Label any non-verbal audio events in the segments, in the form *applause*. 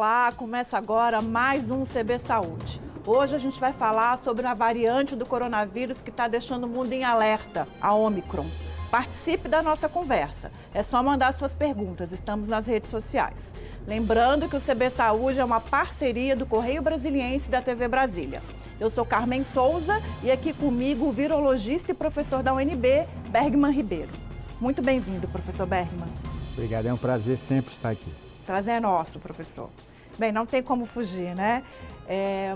Olá, começa agora mais um CB Saúde. Hoje a gente vai falar sobre uma variante do coronavírus que está deixando o mundo em alerta, a Omicron. Participe da nossa conversa. É só mandar suas perguntas. Estamos nas redes sociais. Lembrando que o CB Saúde é uma parceria do Correio Brasiliense e da TV Brasília. Eu sou Carmen Souza e aqui comigo o virologista e professor da UNB, Bergman Ribeiro. Muito bem-vindo, professor Bergman. Obrigado, é um prazer sempre estar aqui. Prazer é nosso, professor. Bem, não tem como fugir, né? É,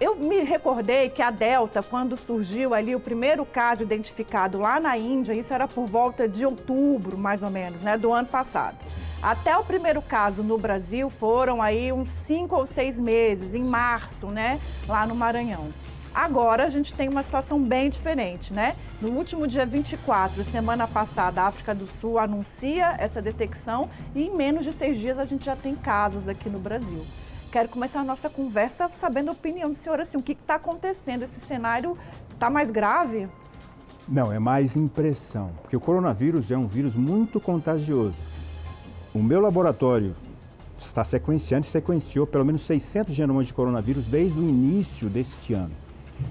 eu me recordei que a Delta, quando surgiu ali o primeiro caso identificado lá na Índia, isso era por volta de outubro, mais ou menos, né, do ano passado. Até o primeiro caso no Brasil foram aí uns cinco ou seis meses, em março, né, lá no Maranhão. Agora a gente tem uma situação bem diferente, né? No último dia 24, semana passada, a África do Sul anuncia essa detecção e em menos de seis dias a gente já tem casos aqui no Brasil. Quero começar a nossa conversa sabendo a opinião do senhor, assim, o que está acontecendo? Esse cenário está mais grave? Não, é mais impressão, porque o coronavírus é um vírus muito contagioso. O meu laboratório está sequenciando e sequenciou pelo menos 600 genomas de coronavírus desde o início deste ano.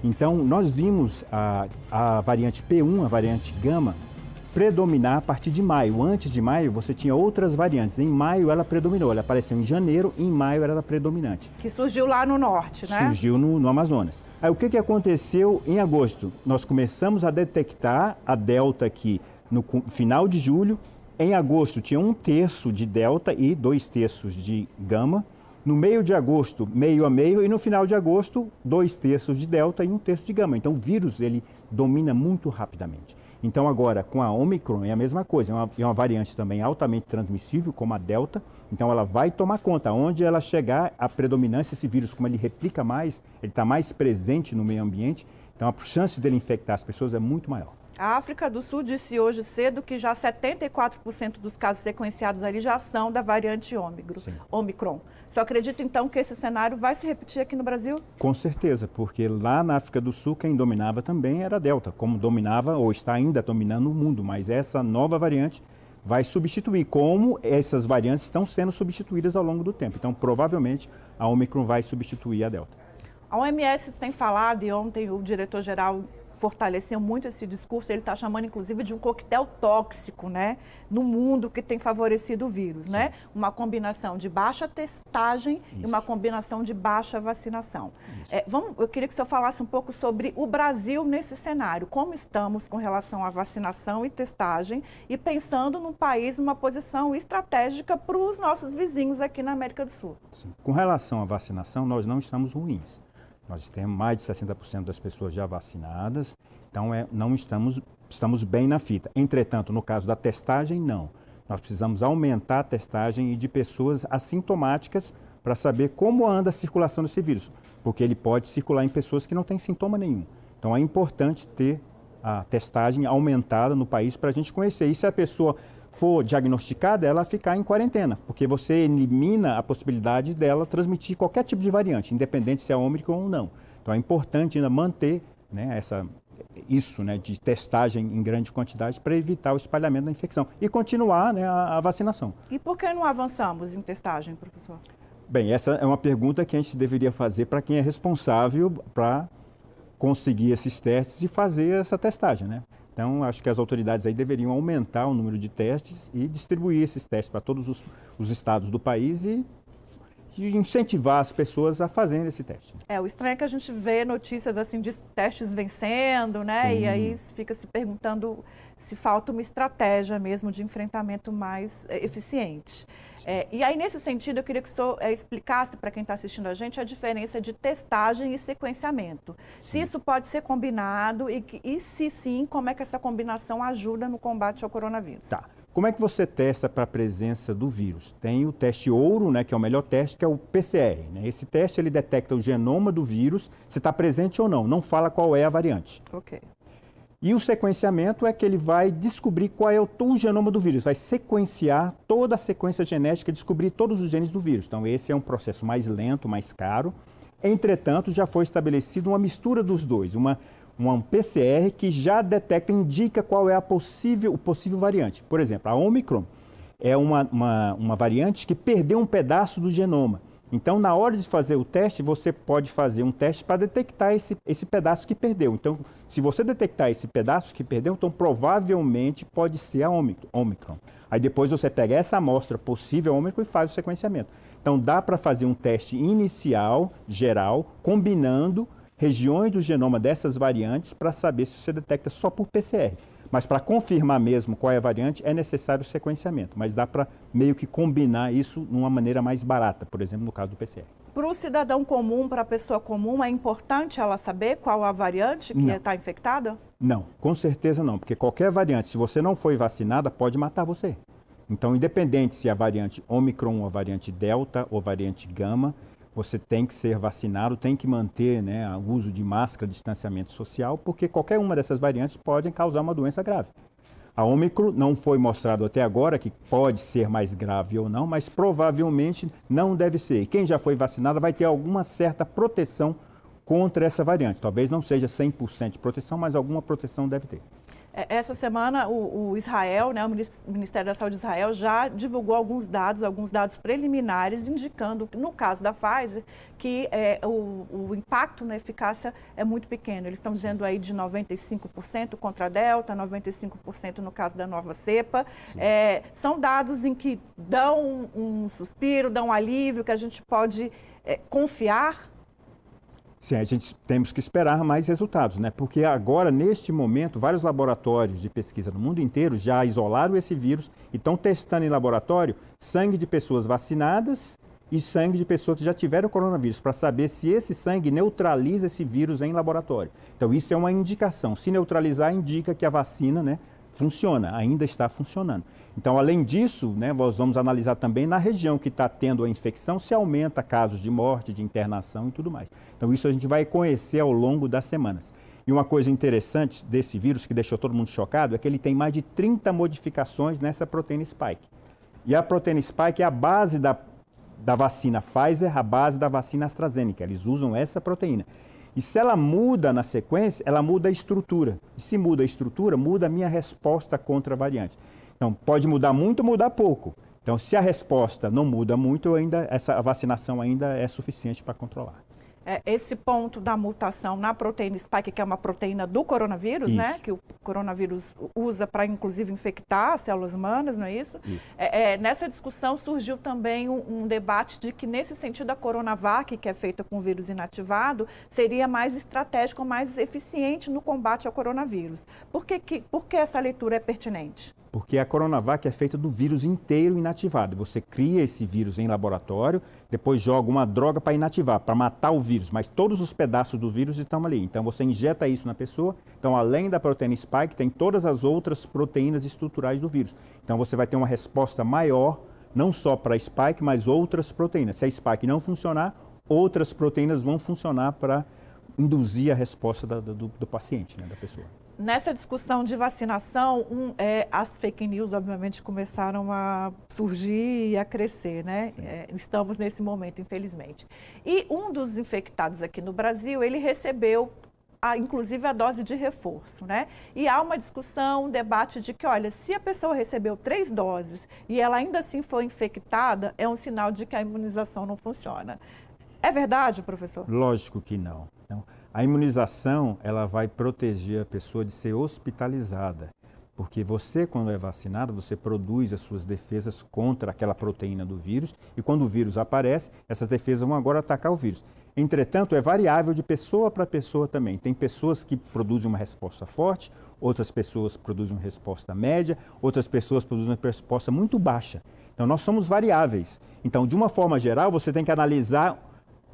Então, nós vimos a, a variante P1, a variante gama, predominar a partir de maio. Antes de maio, você tinha outras variantes. Em maio, ela predominou. Ela apareceu em janeiro, em maio, ela era predominante. Que surgiu lá no norte, né? Surgiu no, no Amazonas. Aí, o que, que aconteceu em agosto? Nós começamos a detectar a Delta aqui no final de julho. Em agosto, tinha um terço de Delta e dois terços de Gama. No meio de agosto, meio a meio, e no final de agosto, dois terços de delta e um terço de gama. Então, o vírus ele domina muito rapidamente. Então, agora, com a Omicron, é a mesma coisa. É uma, é uma variante também altamente transmissível, como a delta. Então, ela vai tomar conta. Onde ela chegar, a predominância, esse vírus, como ele replica mais, ele está mais presente no meio ambiente. Então, a chance dele infectar as pessoas é muito maior. A África do Sul disse hoje cedo que já 74% dos casos sequenciados ali já são da variante Ômicron. Omicron. Só acredito então que esse cenário vai se repetir aqui no Brasil? Com certeza, porque lá na África do Sul quem dominava também era a Delta, como dominava ou está ainda dominando o mundo, mas essa nova variante vai substituir, como essas variantes estão sendo substituídas ao longo do tempo. Então, provavelmente, a Omicron vai substituir a Delta. A OMS tem falado, e ontem o diretor-geral fortaleceu muito esse discurso, ele está chamando inclusive de um coquetel tóxico, né, no mundo que tem favorecido o vírus, né? Sim. né? Uma combinação de baixa testagem Isso. e uma combinação de baixa vacinação. É, vamos, eu queria que o senhor falasse um pouco sobre o Brasil nesse cenário, como estamos com relação à vacinação e testagem e pensando no país uma posição estratégica para os nossos vizinhos aqui na América do Sul. Sim. Com relação à vacinação, nós não estamos ruins. Nós temos mais de 60% das pessoas já vacinadas, então é, não estamos, estamos bem na fita. Entretanto, no caso da testagem, não. Nós precisamos aumentar a testagem de pessoas assintomáticas para saber como anda a circulação desse vírus, porque ele pode circular em pessoas que não têm sintoma nenhum. Então é importante ter a testagem aumentada no país para a gente conhecer. E se a pessoa for diagnosticada, ela ficar em quarentena, porque você elimina a possibilidade dela transmitir qualquer tipo de variante, independente se é Ômicron ou não. Então é importante ainda manter né, essa, isso né, de testagem em grande quantidade para evitar o espalhamento da infecção e continuar né, a, a vacinação. E por que não avançamos em testagem, professor? Bem, essa é uma pergunta que a gente deveria fazer para quem é responsável para conseguir esses testes e fazer essa testagem, né? Então, acho que as autoridades aí deveriam aumentar o número de testes e distribuir esses testes para todos os, os estados do país e de incentivar as pessoas a fazerem esse teste. É, o estranho é que a gente vê notícias assim de testes vencendo, né? Sim. E aí fica se perguntando se falta uma estratégia mesmo de enfrentamento mais é, eficiente. É, e aí, nesse sentido, eu queria que o senhor é, explicasse para quem está assistindo a gente a diferença de testagem e sequenciamento. Sim. Se isso pode ser combinado e, e se sim, como é que essa combinação ajuda no combate ao coronavírus? Tá. Como é que você testa para a presença do vírus? Tem o teste ouro, né, que é o melhor teste, que é o PCR. Né? Esse teste ele detecta o genoma do vírus, se está presente ou não, não fala qual é a variante. Ok. E o sequenciamento é que ele vai descobrir qual é o, o genoma do vírus, vai sequenciar toda a sequência genética, descobrir todos os genes do vírus. Então esse é um processo mais lento, mais caro. Entretanto, já foi estabelecido uma mistura dos dois, uma um PCR que já detecta, indica qual é a possível, o possível variante. Por exemplo, a Omicron é uma, uma, uma variante que perdeu um pedaço do genoma. Então, na hora de fazer o teste, você pode fazer um teste para detectar esse, esse pedaço que perdeu. Então, se você detectar esse pedaço que perdeu, então provavelmente pode ser a Omicron. Aí depois você pega essa amostra possível Omicron e faz o sequenciamento. Então, dá para fazer um teste inicial, geral, combinando regiões do genoma dessas variantes para saber se você detecta só por PCR. Mas para confirmar mesmo qual é a variante, é necessário o sequenciamento. Mas dá para meio que combinar isso de uma maneira mais barata, por exemplo, no caso do PCR. Para o cidadão comum, para a pessoa comum, é importante ela saber qual a variante que está infectada? Não, com certeza não, porque qualquer variante, se você não foi vacinada, pode matar você. Então, independente se é a variante Omicron, ou a variante Delta ou variante Gama, você tem que ser vacinado, tem que manter né, o uso de máscara, distanciamento social, porque qualquer uma dessas variantes pode causar uma doença grave. A Ômicron não foi mostrado até agora que pode ser mais grave ou não, mas provavelmente não deve ser. E quem já foi vacinado vai ter alguma certa proteção contra essa variante. Talvez não seja 100% de proteção, mas alguma proteção deve ter. É, essa semana, o, o, Israel, né, o Ministério da Saúde de Israel, já divulgou alguns dados, alguns dados preliminares, indicando, no caso da Pfizer, que é, o, o, impacto na eficácia é muito pequeno. Eles estão dizendo aí de 95% contra a Delta, 95% no caso da nova cepa. É, são dados em que dão um suspiro, dão um alívio, que a gente pode é, confiar Sim, a gente temos que esperar mais resultados, né? Porque agora, neste momento, vários laboratórios de pesquisa no mundo inteiro já isolaram esse vírus e estão testando em laboratório sangue de pessoas vacinadas e sangue de pessoas que já tiveram coronavírus, para saber se esse sangue neutraliza esse vírus em laboratório. Então, isso é uma indicação. Se neutralizar, indica que a vacina, né, funciona, ainda está funcionando. Então, além disso, né, nós vamos analisar também na região que está tendo a infecção se aumenta casos de morte, de internação e tudo mais. Então, isso a gente vai conhecer ao longo das semanas. E uma coisa interessante desse vírus que deixou todo mundo chocado é que ele tem mais de 30 modificações nessa proteína spike. E a proteína spike é a base da, da vacina Pfizer, a base da vacina AstraZeneca. Eles usam essa proteína. E se ela muda na sequência, ela muda a estrutura. E se muda a estrutura, muda a minha resposta contra a variante. Então, pode mudar muito mudar pouco. Então, se a resposta não muda muito, ainda essa vacinação ainda é suficiente para controlar é, esse ponto da mutação na proteína spike, que é uma proteína do coronavírus, né? isso. né? Que o coronavírus usa para, inclusive, infectar células humanas, não é isso? isso. É, é, nessa discussão surgiu também um, um, debate de que, nesse sentido, a Coronavac, que é feita com vírus inativado, seria mais estratégica, mais eficiente no combate ao coronavírus. Por que, que, por que essa leitura é pertinente? Porque a Coronavac é feita do vírus inteiro inativado. Você cria esse vírus em laboratório, depois joga uma droga para inativar, para matar o vírus, mas todos os pedaços do vírus estão ali. Então você injeta isso na pessoa. Então, além da proteína spike, tem todas as outras proteínas estruturais do vírus. Então você vai ter uma resposta maior, não só para spike, mas outras proteínas. Se a spike não funcionar, outras proteínas vão funcionar para induzir a resposta da, do, do paciente, né, da pessoa nessa discussão de vacinação, um, é, as fake news, obviamente, começaram a surgir e a crescer, né? É, estamos nesse momento, infelizmente. E um dos infectados aqui no Brasil, ele recebeu, a, inclusive, a dose de reforço, né? E há uma discussão, um debate de que, olha, se a pessoa recebeu três doses e ela ainda assim foi infectada, é um sinal de que a imunização não funciona. É verdade, professor? Lógico que não. Então, a imunização ela vai proteger a pessoa de ser hospitalizada, porque você, quando é vacinado, você produz as suas defesas contra aquela proteína do vírus e quando o vírus aparece, essas defesas vão agora atacar o vírus. Entretanto, é variável de pessoa para pessoa também. Tem pessoas que produzem uma resposta forte, outras pessoas produzem uma resposta média, outras pessoas produzem uma resposta muito baixa. Então, nós somos variáveis. Então, de uma forma geral, você tem que analisar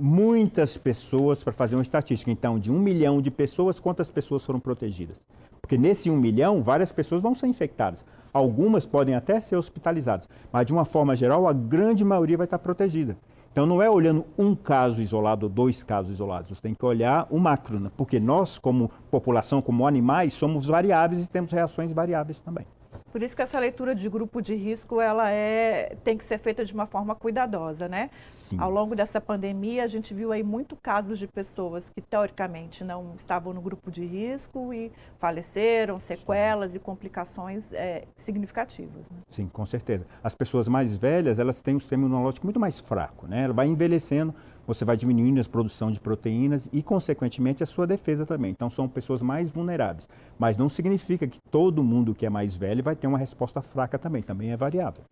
muitas pessoas para fazer uma estatística. Então, de um milhão de pessoas, quantas pessoas foram protegidas? Porque nesse um milhão, várias pessoas vão ser infectadas. Algumas podem até ser hospitalizadas, mas de uma forma geral, a grande maioria vai estar protegida. Então, não é olhando um caso isolado ou dois casos isolados, você tem que olhar o macro, porque nós, como população, como animais, somos variáveis e temos reações variáveis também. Por isso que essa leitura de grupo de risco ela é, tem que ser feita de uma forma cuidadosa, né? Sim. Ao longo dessa pandemia, a gente viu aí muito casos de pessoas que teoricamente não estavam no grupo de risco e faleceram, sequelas Sim. e complicações é, significativas. Né? Sim, com certeza. As pessoas mais velhas, elas têm um sistema imunológico muito mais fraco, né? Ela vai envelhecendo, você vai diminuindo a produção de proteínas e, consequentemente, a sua defesa também. Então, são pessoas mais vulneráveis. Mas não significa que todo mundo que é mais velho vai ter uma resposta fraca também. Também é variável.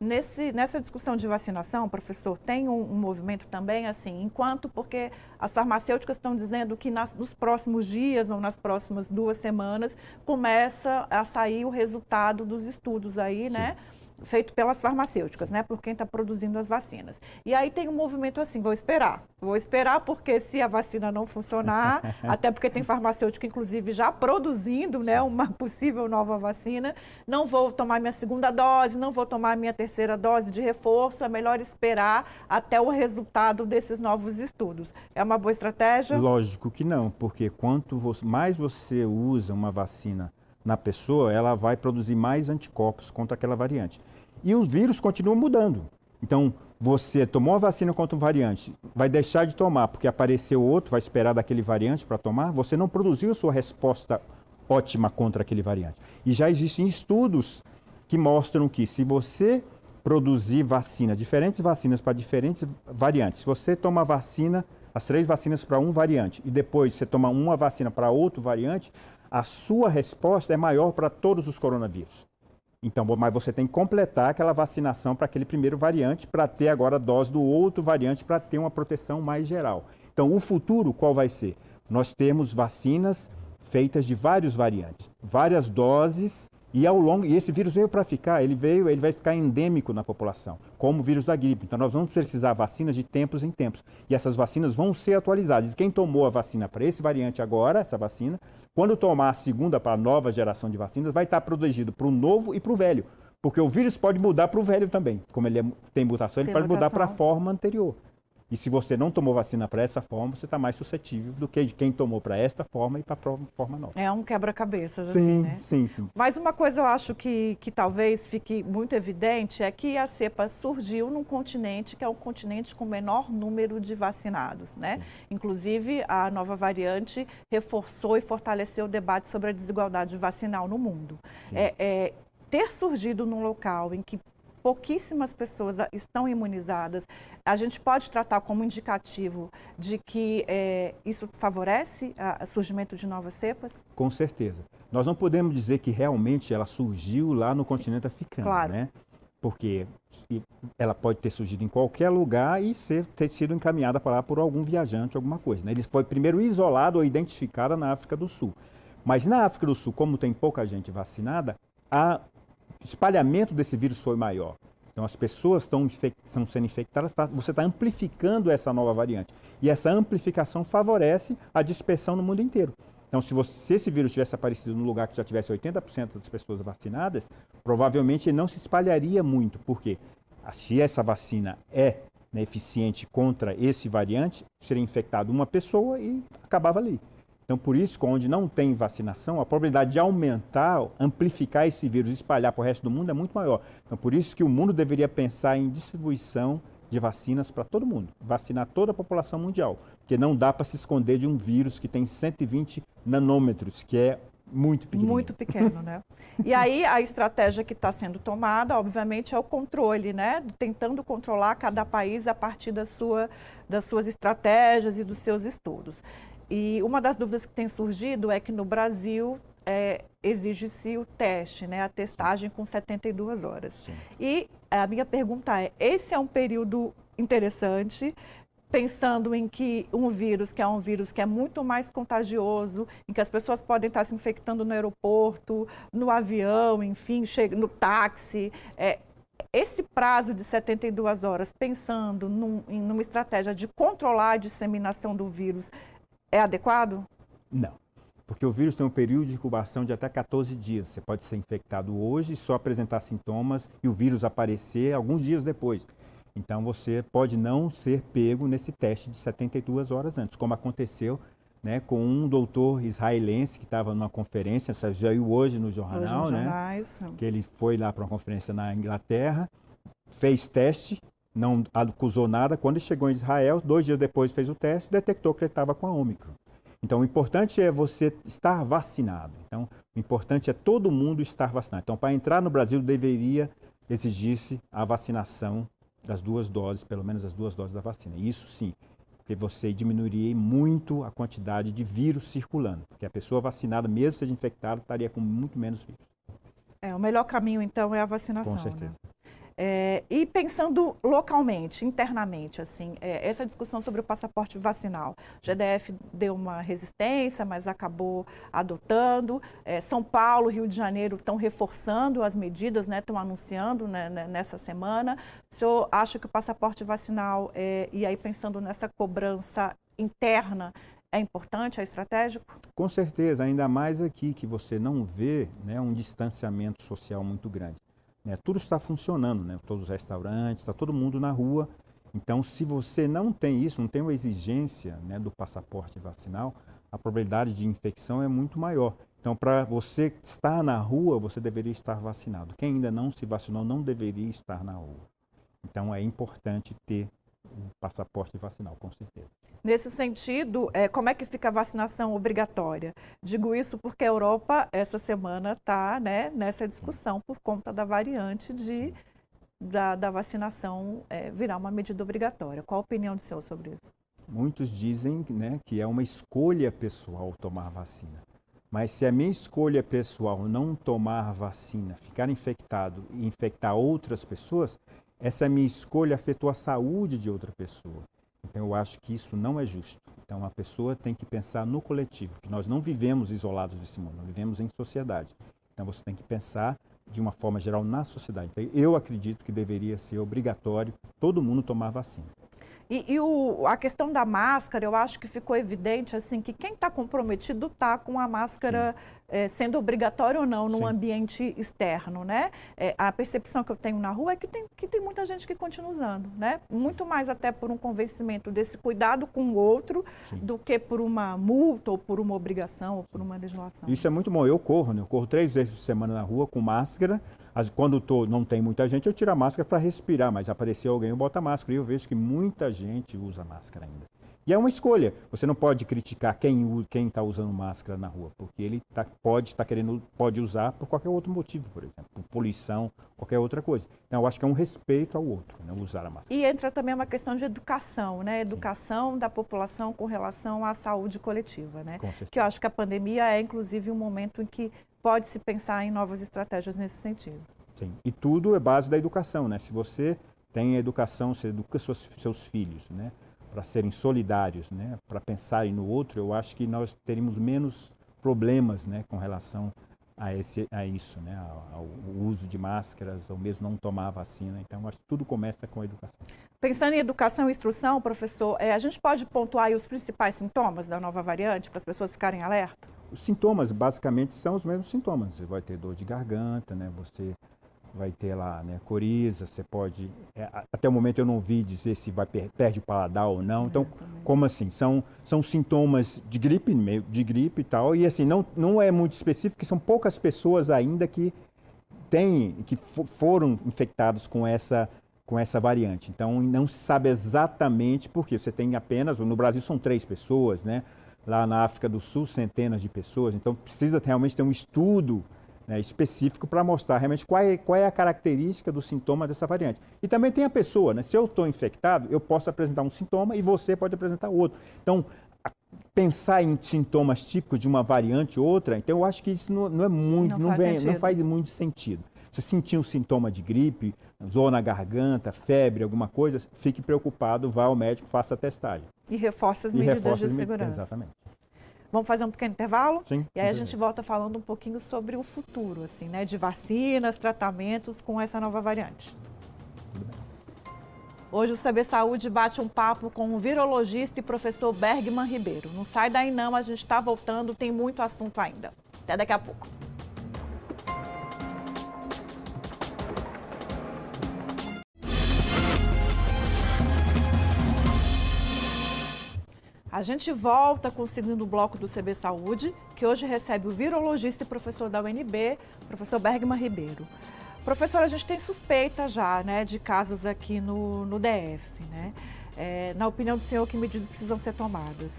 Nesse, nessa discussão de vacinação, professor, tem um, um, movimento também, assim, enquanto, porque as farmacêuticas estão dizendo que nas, nos próximos dias ou nas próximas duas semanas começa a sair o resultado dos estudos aí, né? Sim. né? Feito pelas farmacêuticas, né, por quem está produzindo as vacinas. E aí tem um movimento assim, vou esperar, vou esperar porque se a vacina não funcionar, *laughs* até porque tem farmacêutica inclusive já produzindo, né, uma possível nova vacina, não vou tomar minha segunda dose, não vou tomar minha terceira dose de reforço, é melhor esperar até o resultado desses novos estudos. É uma boa estratégia? Lógico que não, porque quanto mais você usa uma vacina na pessoa, ela vai produzir mais anticorpos contra aquela variante. E os vírus continuam mudando. Então, você tomou a vacina contra um variante, vai deixar de tomar porque apareceu outro, vai esperar daquele variante para tomar, você não produziu sua resposta ótima contra aquele variante. E já existem estudos que mostram que se você produzir vacina, diferentes vacinas para diferentes variantes, se você toma vacina, as três vacinas para um variante, e depois você toma uma vacina para outro variante, a sua resposta é maior para todos os coronavírus. Então, mas você tem que completar aquela vacinação para aquele primeiro variante para ter agora a dose do outro variante para ter uma proteção mais geral. Então, o futuro qual vai ser? Nós temos vacinas feitas de vários variantes, várias doses e ao longo, e esse vírus veio para ficar, ele veio, ele vai ficar endêmico na população, como o vírus da gripe. Então nós vamos precisar vacinas de tempos em tempos. E essas vacinas vão ser atualizadas. E quem tomou a vacina para esse variante agora, essa vacina, quando tomar a segunda para a nova geração de vacinas, vai estar protegido para o novo e para o velho. Porque o vírus pode mudar para o velho também. Como ele é, tem mutação, ele tem pode mutação. mudar para a forma anterior. E se você não tomou vacina para essa forma, você está mais suscetível do que de quem tomou para esta forma e para a forma nova. É um quebra-cabeças, assim, sim, né? Sim, sim. Mas uma coisa eu acho que, que talvez fique muito evidente é que a cepa surgiu num continente que é o continente com menor número de vacinados, né? Sim. Inclusive, a nova variante reforçou e fortaleceu o debate sobre a desigualdade vacinal no mundo. É, é, ter surgido num local em que pouquíssimas pessoas estão imunizadas, a gente pode tratar como indicativo de que é, isso favorece o surgimento de novas cepas? Com certeza. Nós não podemos dizer que realmente ela surgiu lá no continente africano, claro. né? Porque ela pode ter surgido em qualquer lugar e ser, ter sido encaminhada para lá por algum viajante, alguma coisa. Né? Ele foi primeiro isolado ou identificada na África do Sul. Mas na África do Sul, como tem pouca gente vacinada, a espalhamento desse vírus foi maior. Então as pessoas estão, sendo infectadas, tá, você está amplificando essa nova variante. E essa amplificação favorece a dispersão no mundo inteiro. Então, se, você, se esse vírus tivesse aparecido num lugar que já tivesse 80% das pessoas vacinadas, provavelmente ele não se espalharia muito, porque se essa vacina é né, eficiente contra esse variante, seria infectado uma pessoa e acabava ali. Então, por isso, onde não tem vacinação, a probabilidade de aumentar, amplificar esse vírus e espalhar para o resto do mundo é muito maior. Então, por isso que o mundo deveria pensar em distribuição de vacinas para todo mundo, vacinar toda a população mundial, porque não dá para se esconder de um vírus que tem 120 nanômetros, que é muito pequeno. Muito pequeno, né? E aí a estratégia que está sendo tomada, obviamente, é o controle, né? Tentando controlar cada país a partir da sua, das suas estratégias e dos seus estudos. E uma das dúvidas que tem surgido é que no Brasil é, exige-se o teste, né, a testagem com 72 horas. Sim. E a minha pergunta é: esse é um período interessante, pensando em que um vírus, que é um vírus que é muito mais contagioso, em que as pessoas podem estar se infectando no aeroporto, no avião, enfim, no táxi. É, esse prazo de 72 horas, pensando num, em numa estratégia de controlar a disseminação do vírus, é adequado? Não. Porque o vírus tem um período de incubação de até 14 dias. Você pode ser infectado hoje, só apresentar sintomas e o vírus aparecer alguns dias depois. Então você pode não ser pego nesse teste de 72 horas antes, como aconteceu né, com um doutor israelense que estava numa conferência, saiu hoje no jornal, hoje no né, jornais. que ele foi lá para uma conferência na Inglaterra, fez teste, não acusou nada. Quando chegou em Israel, dois dias depois fez o teste, detectou que ele estava com a Ômicron. Então, o importante é você estar vacinado. Então, o importante é todo mundo estar vacinado. Então, para entrar no Brasil, deveria exigir-se a vacinação das duas doses, pelo menos as duas doses da vacina. Isso sim, porque você diminuiria muito a quantidade de vírus circulando. Porque a pessoa vacinada, mesmo seja infectada, estaria com muito menos vírus. É, o melhor caminho, então, é a vacinação. Com certeza. Né? É, e pensando localmente, internamente, assim, é, essa discussão sobre o passaporte vacinal. O GDF deu uma resistência, mas acabou adotando. É, São Paulo, Rio de Janeiro estão reforçando as medidas, né, estão anunciando né, né, nessa semana. O senhor acha que o passaporte vacinal, é, e aí pensando nessa cobrança interna, é importante, é estratégico? Com certeza, ainda mais aqui que você não vê né, um distanciamento social muito grande. Né? Tudo está funcionando, né? todos os restaurantes, está todo mundo na rua. Então, se você não tem isso, não tem uma exigência né, do passaporte vacinal, a probabilidade de infecção é muito maior. Então, para você estar na rua, você deveria estar vacinado. Quem ainda não se vacinou não deveria estar na rua. Então, é importante ter o passaporte vacinal, com certeza. Nesse sentido, é, como é que fica a vacinação obrigatória? Digo isso porque a Europa, essa semana, está né, nessa discussão por conta da variante de, da, da vacinação é, virar uma medida obrigatória. Qual a opinião do senhor sobre isso? Muitos dizem né, que é uma escolha pessoal tomar vacina. Mas se a minha escolha pessoal não tomar vacina, ficar infectado e infectar outras pessoas, essa minha escolha afetou a saúde de outra pessoa. Então eu acho que isso não é justo. Então a pessoa tem que pensar no coletivo, que nós não vivemos isolados desse mundo, nós vivemos em sociedade. Então você tem que pensar de uma forma geral na sociedade. Então, eu acredito que deveria ser obrigatório todo mundo tomar vacina. E, e o, a questão da máscara, eu acho que ficou evidente assim que quem está comprometido está com a máscara é, sendo obrigatória ou não no Sim. ambiente externo, né? É, a percepção que eu tenho na rua é que tem, que tem muita gente que continua usando, né? Muito mais até por um convencimento desse cuidado com o outro Sim. do que por uma multa ou por uma obrigação ou por uma legislação. Isso é muito bom. Eu corro, né? Eu corro três vezes por semana na rua com máscara quando tô, não tem muita gente, eu tiro a máscara para respirar, mas apareceu alguém, eu boto a máscara. E eu vejo que muita gente usa máscara ainda. E é uma escolha. Você não pode criticar quem está usando máscara na rua, porque ele tá, pode estar tá querendo, pode usar por qualquer outro motivo, por exemplo, por poluição, qualquer outra coisa. Então, eu acho que é um respeito ao outro, né, usar a máscara. E entra também uma questão de educação, né? Educação Sim. da população com relação à saúde coletiva, né? Que eu acho que a pandemia é, inclusive, um momento em que pode se pensar em novas estratégias nesse sentido. Sim. E tudo é base da educação, né? Se você tem a educação, você educa seus, seus filhos, né? para serem solidários, né, para pensarem no outro, eu acho que nós teríamos menos problemas, né, com relação a, esse, a isso, né, ao, ao, uso de máscaras, ou mesmo não tomar a vacina. Então, acho que tudo começa com a educação. Pensando em educação e instrução, professor, é, a gente pode pontuar os principais sintomas da nova variante para as pessoas ficarem alerta? Os sintomas, basicamente, são os mesmos sintomas. Você vai ter dor de garganta, né, você vai ter lá né, coriza, você pode. É, até o momento eu não vi dizer se vai per, perde o paladar ou não. Então, como assim? São, são sintomas de gripe, de gripe e tal. E assim, não, não é muito específico, são poucas pessoas ainda que têm, que foram infectados com essa com essa variante. Então, não se sabe exatamente por quê. Você tem apenas, no Brasil são três pessoas, né? Lá na África do Sul, centenas de pessoas. Então, precisa realmente ter um estudo né, específico para mostrar realmente qual é, qual é a característica do sintoma dessa variante. E também tem a pessoa, né? Se eu estou infectado, eu posso apresentar um sintoma e você pode apresentar outro. Então, pensar em sintomas típicos de uma variante ou outra, então eu acho que isso não, não é muito, não, não, faz vem, não, faz muito sentido. Se sentir um sintoma de gripe, zona na garganta, febre, alguma coisa, fique preocupado, vá ao médico, faça a testagem. E reforça as e medidas reforça de segurança. Exatamente. Vamos fazer um pequeno intervalo? Sim. E aí a gente volta falando um pouquinho sobre o futuro, assim, né? De vacinas, tratamentos com essa nova variante. Hoje o CB Saúde bate um papo com o virologista e professor Bergman Ribeiro. Não sai daí não, a gente está voltando, tem muito assunto ainda. Até daqui a pouco. A gente volta com o segundo bloco do CB Saúde, que hoje recebe o virologista e professor da UNB, professor Bergman Ribeiro. Professor, a gente tem suspeita já né, de casos aqui no, no DF. Né? É, na opinião do senhor, que medidas precisam ser tomadas?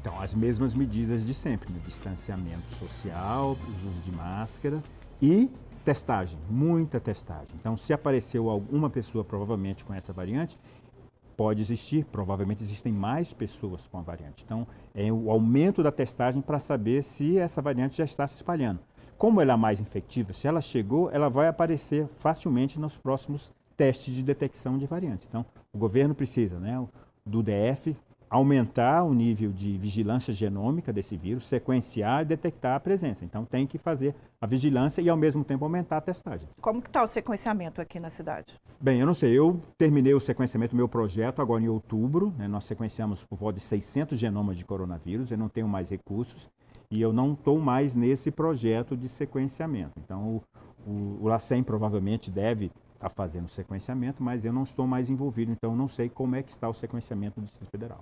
Então, as mesmas medidas de sempre, né? distanciamento social, uso de máscara e testagem, muita testagem. Então, se apareceu alguma pessoa provavelmente com essa variante, pode existir, provavelmente existem mais pessoas com a variante. Então, é o aumento da testagem para saber se essa variante já está se espalhando. Como ela é mais infectiva, se ela chegou, ela vai aparecer facilmente nos próximos testes de detecção de variantes. Então, o governo precisa, né, do DF, aumentar o nível de vigilância genômica desse vírus, sequenciar e detectar a presença. Então tem que fazer a vigilância e ao mesmo tempo aumentar a testagem. Como que está o sequenciamento aqui na cidade? Bem, eu não sei, eu terminei o sequenciamento do meu projeto agora em outubro, né? nós sequenciamos por volta de 600 genomas de coronavírus, eu não tenho mais recursos e eu não estou mais nesse projeto de sequenciamento. Então o, o, o LACEN provavelmente deve está fazendo sequenciamento, mas eu não estou mais envolvido, então eu não sei como é que está o sequenciamento do Distrito Federal.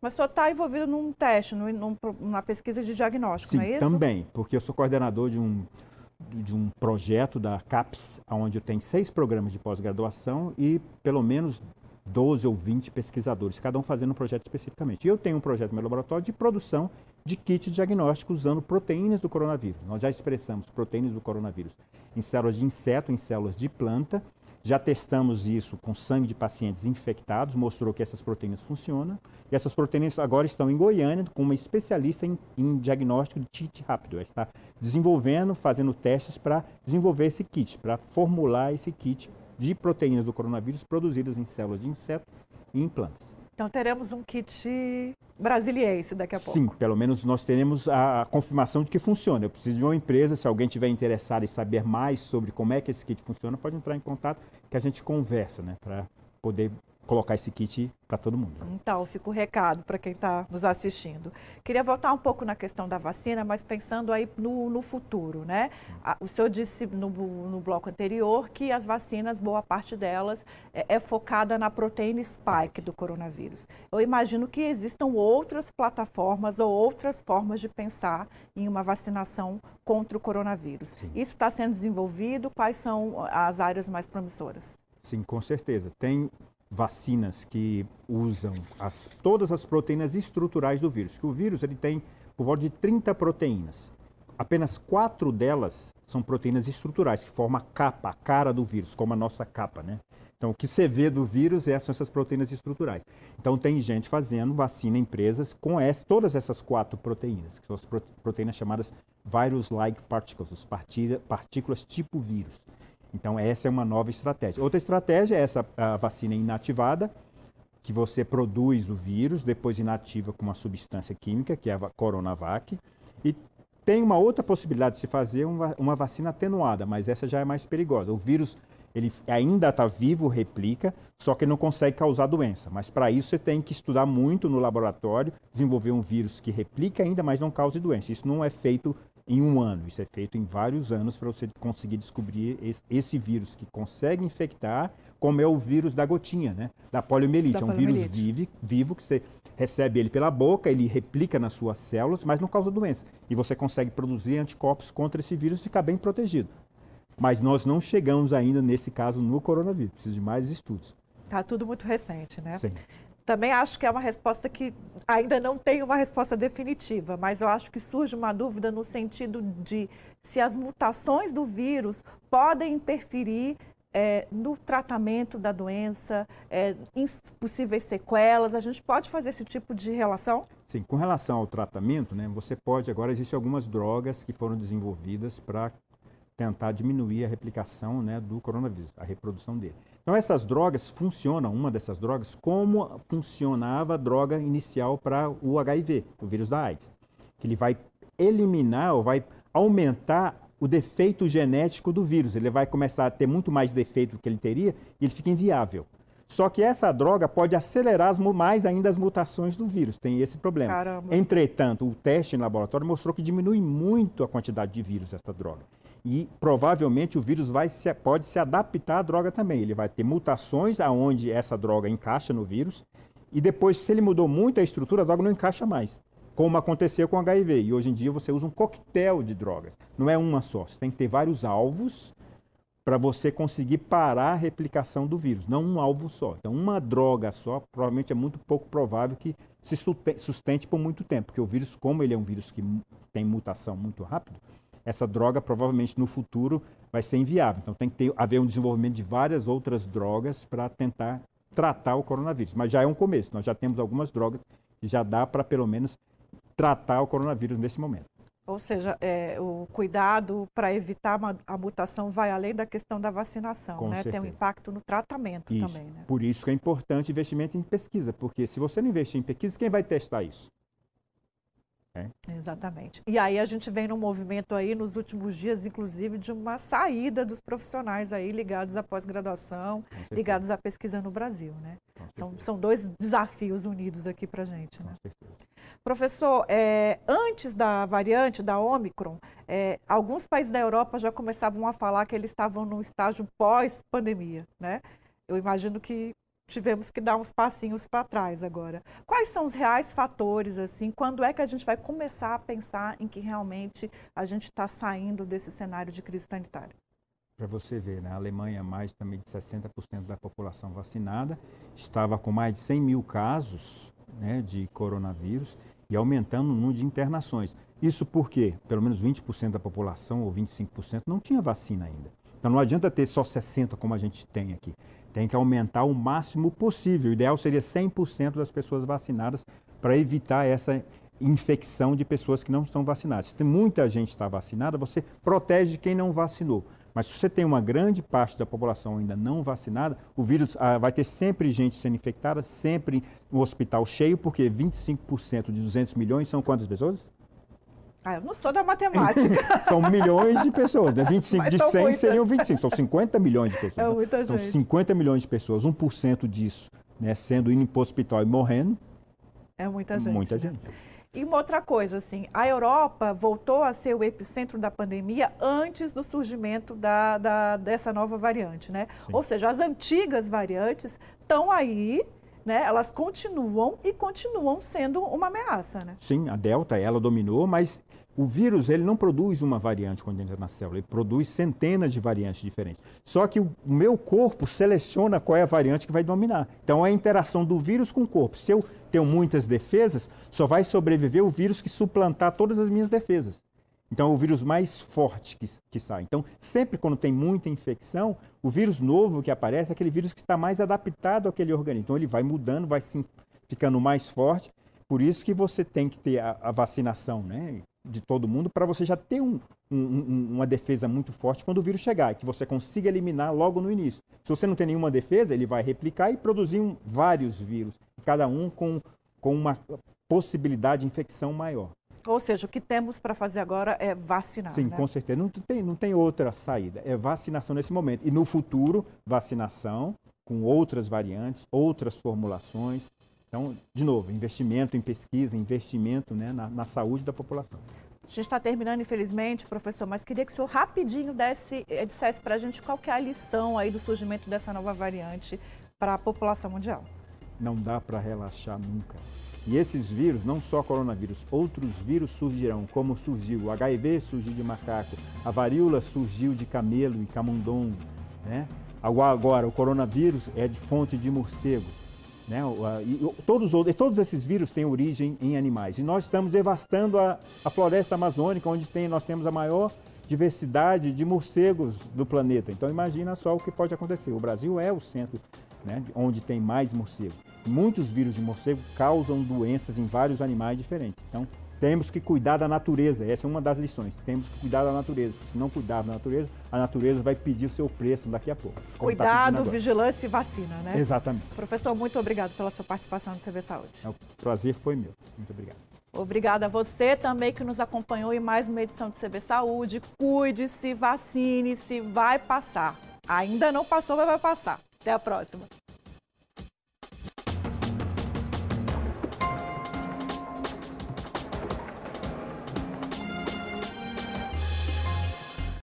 Mas o senhor está envolvido num teste, num, numa pesquisa de diagnóstico, Sim, não é isso? também, porque eu sou coordenador de um, de um projeto da CAPES, onde eu tenho seis programas de pós-graduação e pelo menos 12 ou 20 pesquisadores, cada um fazendo um projeto especificamente. E eu tenho um projeto no meu laboratório de produção de kit diagnóstico usando proteínas do coronavírus. Nós já expressamos proteínas do coronavírus em células de inseto, em células de planta. Já testamos isso com sangue de pacientes infectados, mostrou que essas proteínas funcionam. E essas proteínas agora estão em Goiânia com uma especialista em, em diagnóstico de kit rápido. Ela está desenvolvendo, fazendo testes para desenvolver esse kit, para formular esse kit de proteínas do coronavírus produzidas em células de inseto e em plantas. Então teremos um kit brasiliense daqui a pouco. Sim, pelo menos nós teremos a confirmação de que funciona. Eu preciso de uma empresa, se alguém tiver interessado em saber mais sobre como é que esse kit funciona, pode entrar em contato que a gente conversa, né, para poder colocar esse kit para todo mundo. Então, fica o recado para quem está nos assistindo. Queria voltar um pouco na questão da vacina, mas pensando aí no, no futuro, né? O senhor disse no, no, bloco anterior que as vacinas, boa parte delas, é, é, focada na proteína spike do coronavírus. Eu imagino que existam outras plataformas ou outras formas de pensar em uma vacinação contra o coronavírus. Sim. Isso está sendo desenvolvido? Quais são as áreas mais promissoras? Sim, com certeza. Tem vacinas que usam as, todas as proteínas estruturais do vírus. Que o vírus ele tem por volta de 30 proteínas. Apenas quatro delas são proteínas estruturais, que formam a capa, a cara do vírus, como a nossa capa, né? Então, o que você vê do vírus é, são essas proteínas estruturais. Então, tem gente fazendo vacina, empresas, com essa, todas essas quatro proteínas, que são as proteínas chamadas virus-like particles, partículas tipo vírus. Então, essa é uma nova estratégia. Outra estratégia é essa vacina inativada, que você produz o vírus, depois inativa com uma substância química, que é a Coronavac. E tem uma outra possibilidade de se fazer uma, uma vacina atenuada, mas essa já é mais perigosa. O vírus ele ainda está vivo, replica, só que não consegue causar doença. Mas para isso você tem que estudar muito no laboratório, desenvolver um vírus que replica ainda, mas não cause doença. Isso não é feito em um ano. Isso é feito em vários anos para você conseguir descobrir esse, esse, vírus que consegue infectar, como é o vírus da gotinha, né? Da poliomielite. Da é um vírus vive, vivo que você recebe ele pela boca, ele replica nas suas células, mas não causa doença. E você consegue produzir anticorpos contra esse vírus e ficar bem protegido. Mas nós não chegamos ainda nesse caso no coronavírus. Precisa de mais estudos. Está tudo muito recente, né? Sim também acho que é uma resposta que ainda não tem uma resposta definitiva, mas eu acho que surge uma dúvida no sentido de se as mutações do vírus podem interferir é, no tratamento da doença, é, em possíveis sequelas. A gente pode fazer esse tipo de relação? Sim, com relação ao tratamento, né, você pode, agora existem algumas drogas que foram desenvolvidas para tentar diminuir a replicação né, do coronavírus, a reprodução dele. Então essas drogas funcionam, uma dessas drogas, como funcionava a droga inicial para o HIV, o vírus da AIDS. Que ele vai eliminar ou vai aumentar o defeito genético do vírus. Ele vai começar a ter muito mais defeito do que ele teria e ele fica inviável. Só que essa droga pode acelerar mais ainda as mutações do vírus. Tem esse problema. Caramba. Entretanto, o teste em laboratório mostrou que diminui muito a quantidade de vírus dessa droga e provavelmente o vírus vai se, pode se adaptar à droga também. Ele vai ter mutações aonde essa droga encaixa no vírus E depois, se ele mudou muito a estrutura, a droga não encaixa mais. Como aconteceu com HIV. E hoje em dia você usa um coquetel de drogas. Não é uma só. Você tem que ter vários alvos para você conseguir parar a replicação do vírus, não um alvo só. Então, uma droga só, provavelmente é muito pouco provável que se sustente por muito tempo, porque o vírus, como ele é um vírus que tem mutação muito rápido, essa droga provavelmente no futuro vai ser inviável. Então, tem que ter, haver um desenvolvimento de várias outras drogas para tentar tratar o coronavírus. Mas já é um começo, nós já temos algumas drogas que já dá para, pelo menos, tratar o coronavírus nesse momento. Ou seja, é, o cuidado para evitar a mutação vai além da questão da vacinação, Com né? Certeza. Tem um impacto no tratamento isso. também. Né? Por isso que é importante investimento em pesquisa, porque se você não investir em pesquisa, quem vai testar isso? É. Exatamente. E aí a gente vem no movimento aí nos últimos dias, inclusive, de uma saída dos profissionais aí ligados à pós-graduação, ligados à pesquisa no Brasil, né? São, são dois desafios unidos aqui para gente, né? Professor, é, antes da variante da Omicron, é, alguns países da Europa já começavam a falar que eles estavam num estágio pós-pandemia, né? Eu imagino que tivemos que dar uns passinhos para trás agora. Quais são os reais fatores, assim? Quando é que a gente vai começar a pensar em que realmente a gente está saindo desse cenário de crise sanitária? Para você ver, né? Alemanha, mais também de 60% da população vacinada, estava com mais de 100 mil casos né, de coronavírus e aumentando o número de internações. Isso porque pelo menos 20% da população ou 25% não tinha vacina ainda. Então não adianta ter só 60% como a gente tem aqui. Tem que aumentar o máximo possível. O ideal seria 100% das pessoas vacinadas para evitar essa infecção de pessoas que não estão vacinadas. Se muita gente está vacinada, você protege quem não vacinou. Mas se você tem uma grande parte da população ainda não vacinada, o vírus ah, vai ter sempre gente sendo infectada, sempre o hospital cheio, porque 25% de 200 milhões são quantas pessoas? Ah, eu não sou da matemática. *laughs* são milhões de pessoas, né? 25 Mas de 100 muitas. seriam 25, são 50 milhões de pessoas. É muita são gente. São 50 milhões de pessoas, 1% disso, né, sendo indo para o hospital e morrendo. É muita gente. Muita né? gente. E uma outra coisa, assim, a Europa voltou a ser o epicentro da pandemia antes do surgimento da, da dessa nova variante, né? Sim. Ou seja, as antigas variantes estão aí, né? Elas continuam e continuam sendo uma ameaça, né? Sim, a Delta, ela dominou, mas o vírus ele não produz uma variante quando entra na célula, ele produz centenas de variantes diferentes. Só que o meu corpo seleciona qual é a variante que vai dominar. Então é a interação do vírus com o corpo. Se eu tenho muitas defesas, só vai sobreviver o vírus que suplantar todas as minhas defesas. Então é o vírus mais forte que, que sai. Então, sempre quando tem muita infecção, o vírus novo que aparece é aquele vírus que está mais adaptado àquele organismo. Então ele vai mudando, vai sim, ficando mais forte. Por isso que você tem que ter a, a vacinação, né? De todo mundo para você já ter um, um, uma defesa muito forte quando o vírus chegar, que você consiga eliminar logo no início. Se você não tem nenhuma defesa, ele vai replicar e produzir um, vários vírus, cada um com, com uma possibilidade de infecção maior. Ou seja, o que temos para fazer agora é vacinar. Sim, né? com certeza. Não tem, não tem outra saída. É vacinação nesse momento. E no futuro, vacinação com outras variantes, outras formulações, então, de novo, investimento em pesquisa, investimento né, na, na saúde da população. A gente está terminando, infelizmente, professor, mas queria que o senhor rapidinho desse, eh, dissesse para a gente qual que é a lição aí do surgimento dessa nova variante para a população mundial. Não dá para relaxar nunca. E esses vírus, não só coronavírus, outros vírus surgirão, como surgiu o HIV, surgiu de macaco, a varíola surgiu de camelo e camundongo, né? Agora, o coronavírus é de fonte de morcego. Né? Todos, todos esses vírus têm origem em animais. E nós estamos devastando a, a floresta amazônica, onde tem, nós temos a maior diversidade de morcegos do planeta. Então imagina só o que pode acontecer. O Brasil é o centro né, onde tem mais morcegos. Muitos vírus de morcego causam doenças em vários animais diferentes. Então temos que cuidar da natureza, essa é uma das lições. Temos que cuidar da natureza, porque se não cuidar da natureza, a natureza vai pedir o seu preço daqui a pouco. Tá Cuidado, tá vigilância e vacina, né? Exatamente. Professor, muito obrigado pela sua participação no CV Saúde. É, o prazer foi meu. Muito obrigado. Obrigada a você também que nos acompanhou em mais uma edição do CB Saúde. Cuide-se, vacine-se, vai passar. Ainda não passou, mas vai passar. Até a próxima.